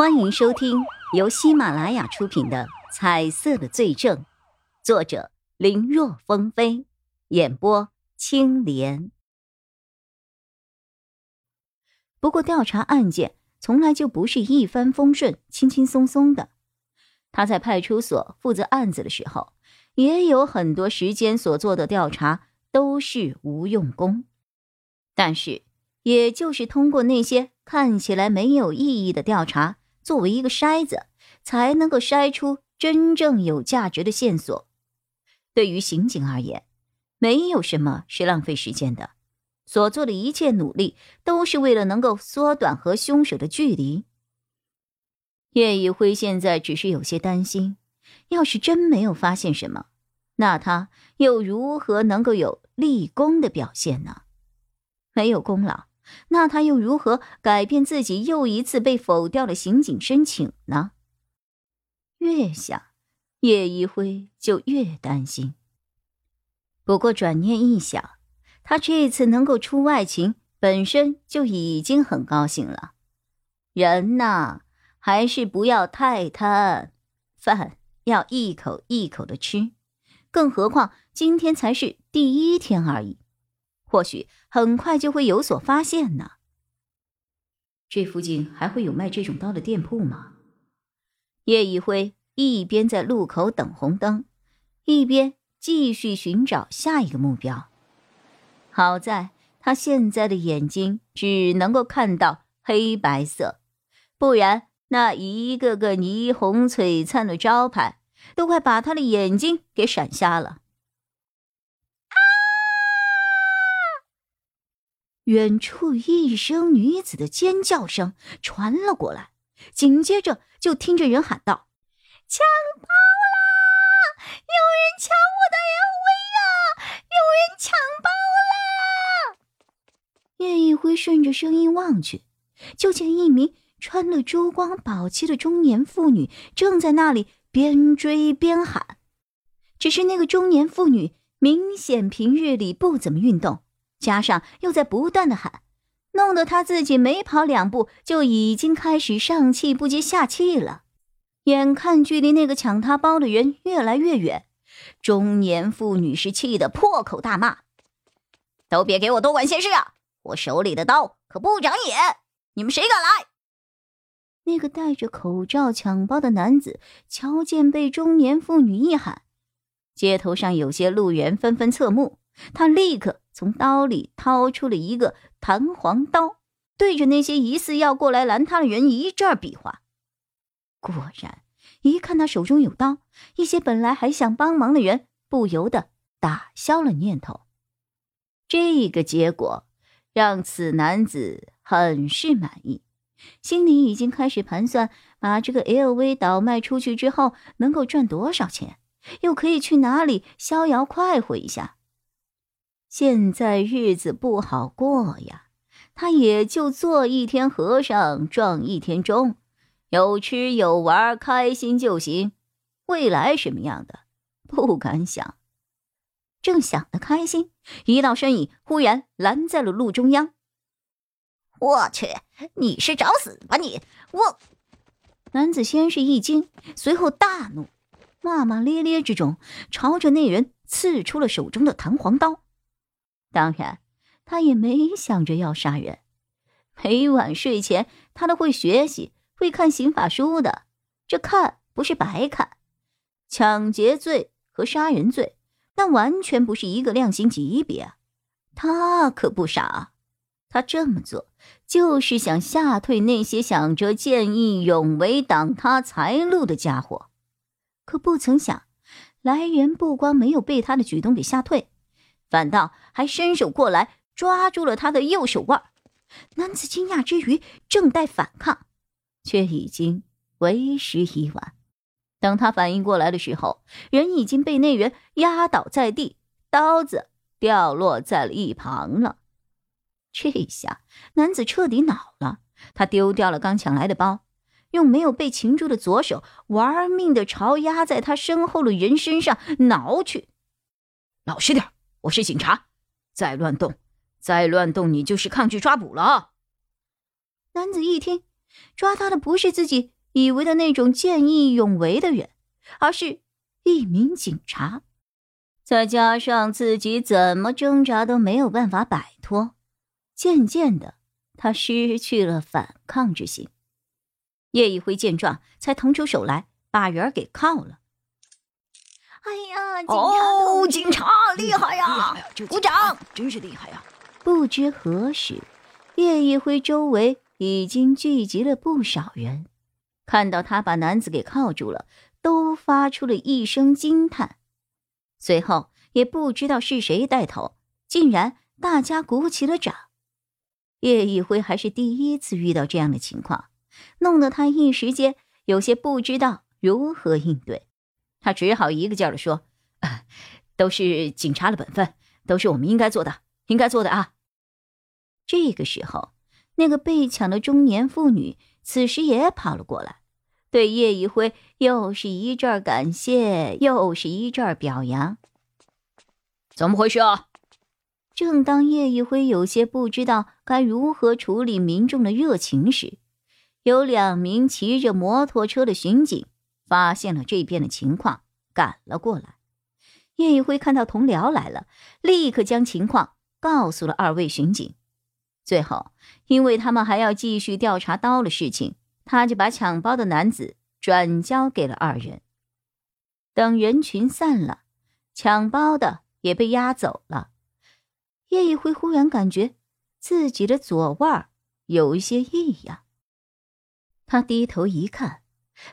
欢迎收听由喜马拉雅出品的《彩色的罪证》，作者林若风飞，演播青莲。不过，调查案件从来就不是一帆风顺、轻轻松松的。他在派出所负责案子的时候，也有很多时间所做的调查都是无用功。但是，也就是通过那些看起来没有意义的调查。作为一个筛子，才能够筛出真正有价值的线索。对于刑警而言，没有什么是浪费时间的，所做的一切努力都是为了能够缩短和凶手的距离。叶一辉现在只是有些担心，要是真没有发现什么，那他又如何能够有立功的表现呢？没有功劳。那他又如何改变自己又一次被否掉的刑警申请呢？越想，叶一辉就越担心。不过转念一想，他这次能够出外勤，本身就已经很高兴了。人呐，还是不要太贪，饭要一口一口的吃。更何况今天才是第一天而已。或许很快就会有所发现呢。这附近还会有卖这种刀的店铺吗？叶一辉一边在路口等红灯，一边继续寻找下一个目标。好在他现在的眼睛只能够看到黑白色，不然那一个个霓虹璀璨的招牌都快把他的眼睛给闪瞎了。远处一声女子的尖叫声传了过来，紧接着就听着人喊道：“抢包啦！有人抢我的 LV 啊！有人抢包啦！”叶一辉顺着声音望去，就见一名穿了珠光宝气的中年妇女正在那里边追边喊。只是那个中年妇女明显平日里不怎么运动。加上又在不断的喊，弄得他自己没跑两步就已经开始上气不接下气了。眼看距离那个抢他包的人越来越远，中年妇女是气得破口大骂：“都别给我多管闲事啊！我手里的刀可不长眼，你们谁敢来？”那个戴着口罩抢包的男子瞧见被中年妇女一喊，街头上有些路人纷纷侧目，他立刻。从刀里掏出了一个弹簧刀，对着那些疑似要过来拦他的人一阵比划。果然，一看他手中有刀，一些本来还想帮忙的人不由得打消了念头。这个结果让此男子很是满意，心里已经开始盘算：把这个 LV 倒卖出去之后，能够赚多少钱，又可以去哪里逍遥快活一下。现在日子不好过呀，他也就做一天和尚撞一天钟，有吃有玩，开心就行。未来什么样的，不敢想。正想得开心，一道身影忽然拦在了路中央。我去，你是找死吧你！我男子先是一惊，随后大怒，骂骂咧咧之中，朝着那人刺出了手中的弹簧刀。当然，他也没想着要杀人。每晚睡前，他都会学习，会看刑法书的。这看不是白看。抢劫罪和杀人罪，那完全不是一个量刑级别。他可不傻，他这么做就是想吓退那些想着见义勇为、挡他财路的家伙。可不曾想，来人不光没有被他的举动给吓退。反倒还伸手过来抓住了他的右手腕，男子惊讶之余正待反抗，却已经为时已晚。等他反应过来的时候，人已经被那人压倒在地，刀子掉落在了一旁了。这下男子彻底恼了，他丢掉了刚抢来的包，用没有被擒住的左手玩命的朝压在他身后的人身上挠去。老实点我是警察，再乱动，再乱动，你就是抗拒抓捕了。男子一听，抓他的不是自己以为的那种见义勇为的人，而是一名警察。再加上自己怎么挣扎都没有办法摆脱，渐渐的，他失去了反抗之心。叶一辉见状，才腾出手来把人给铐了。哎呀，警察！警察厉害呀！鼓掌！真是厉害呀！不知何时，叶一辉周围已经聚集了不少人，看到他把男子给铐住了，都发出了一声惊叹。随后，也不知道是谁带头，竟然大家鼓起了掌。叶一辉还是第一次遇到这样的情况，弄得他一时间有些不知道如何应对。他只好一个劲儿的说：“都是警察的本分，都是我们应该做的，应该做的啊。”这个时候，那个被抢的中年妇女此时也跑了过来。对叶一辉又是一阵感谢，又是一阵表扬。怎么回事啊？正当叶一辉有些不知道该如何处理民众的热情时，有两名骑着摩托车的巡警发现了这边的情况，赶了过来。叶一辉看到同僚来了，立刻将情况告诉了二位巡警。最后，因为他们还要继续调查刀的事情。他就把抢包的男子转交给了二人。等人群散了，抢包的也被押走了。叶一辉忽然感觉自己的左腕有一些异样。他低头一看，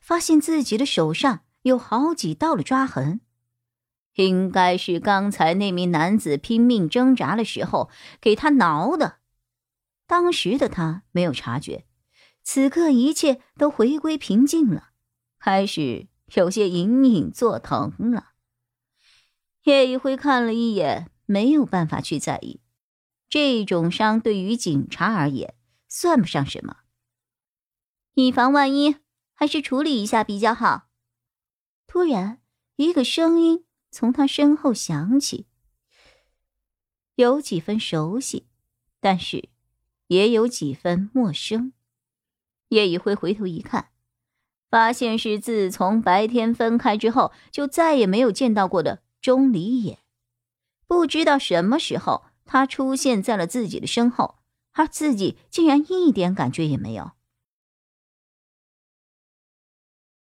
发现自己的手上有好几道的抓痕，应该是刚才那名男子拼命挣扎的时候给他挠的。当时的他没有察觉。此刻一切都回归平静了，开始有些隐隐作疼了。叶一辉看了一眼，没有办法去在意，这种伤对于警察而言算不上什么。以防万一，还是处理一下比较好。突然，一个声音从他身后响起，有几分熟悉，但是也有几分陌生。叶一辉回头一看，发现是自从白天分开之后就再也没有见到过的钟离野。不知道什么时候，他出现在了自己的身后，而自己竟然一点感觉也没有。